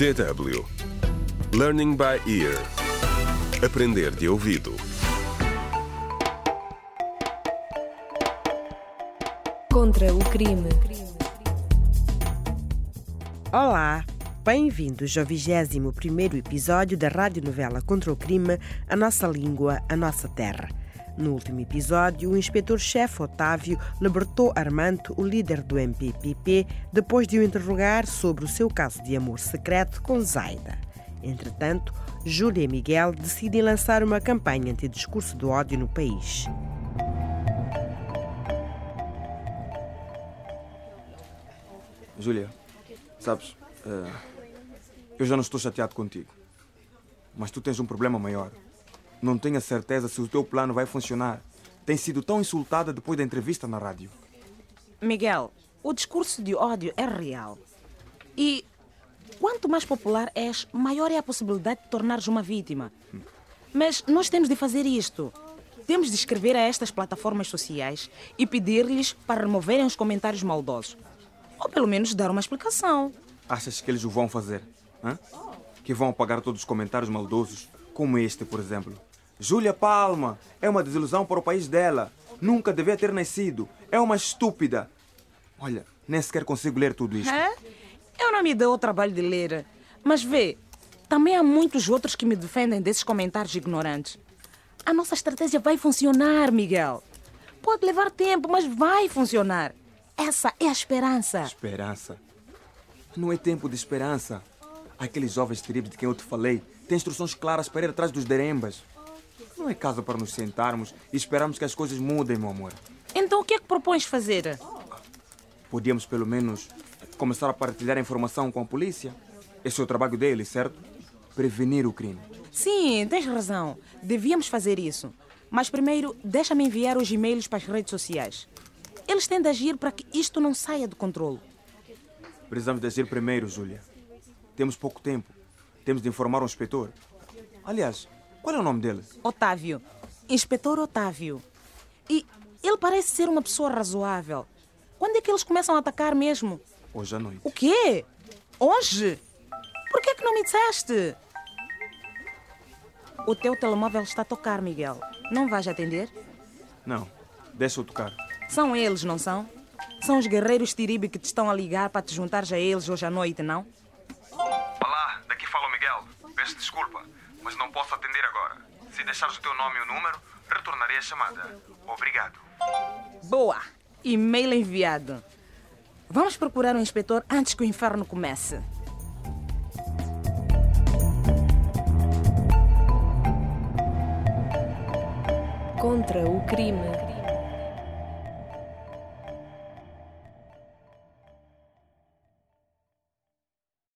DW Learning by Ear Aprender de ouvido Contra o crime. Olá, bem-vindos ao 21º episódio da radionovela Contra o Crime, A Nossa Língua, a Nossa Terra. No último episódio, o inspetor-chefe Otávio libertou Armando, o líder do MPPP, depois de o interrogar sobre o seu caso de amor secreto com Zaida. Entretanto, Júlia e Miguel decidem lançar uma campanha anti-discurso do ódio no país. Júlia, sabes, eh, eu já não estou chateado contigo. Mas tu tens um problema maior. Não tenho a certeza se o teu plano vai funcionar. Tens sido tão insultada depois da entrevista na rádio. Miguel, o discurso de ódio é real. E quanto mais popular és, maior é a possibilidade de tornares uma vítima. Mas nós temos de fazer isto. Temos de escrever a estas plataformas sociais e pedir-lhes para removerem os comentários maldosos. Ou pelo menos dar uma explicação. Achas que eles o vão fazer? hã? Que vão apagar todos os comentários maldosos? Como este, por exemplo. Júlia Palma é uma desilusão para o país dela. Nunca devia ter nascido. É uma estúpida. Olha, nem sequer consigo ler tudo isto. Hã? Eu não me dou o trabalho de ler. Mas vê, também há muitos outros que me defendem desses comentários ignorantes. A nossa estratégia vai funcionar, Miguel. Pode levar tempo, mas vai funcionar. Essa é a esperança. Esperança. Não é tempo de esperança. Aqueles jovens terríveis de quem eu te falei têm instruções claras para ir atrás dos derembas. Não é caso para nos sentarmos e esperarmos que as coisas mudem, meu amor. Então o que é que propões fazer? Podíamos, pelo menos, começar a partilhar a informação com a polícia. Esse é o trabalho deles, certo? Prevenir o crime. Sim, tens razão. Devíamos fazer isso. Mas primeiro, deixa-me enviar os e-mails para as redes sociais. Eles têm de agir para que isto não saia do controle. Precisamos de agir primeiro, Júlia. Temos pouco tempo. Temos de informar o inspetor. Aliás, qual é o nome dele? Otávio. Inspetor Otávio. E ele parece ser uma pessoa razoável. Quando é que eles começam a atacar mesmo? Hoje à noite. O quê? Hoje? Por que é que não me disseste? O teu telemóvel está a tocar, Miguel. Não vais atender? Não, deixa eu tocar. São eles, não são? São os guerreiros Tiribe que te estão a ligar para te juntares a eles hoje à noite, não? Olá, daqui fala o Miguel. Peço desculpa, mas não posso atender agora. Se deixares o teu nome e o número, retornarei a chamada. Obrigado. Boa! E-mail enviado. Vamos procurar o inspetor antes que o inferno comece. Contra o crime.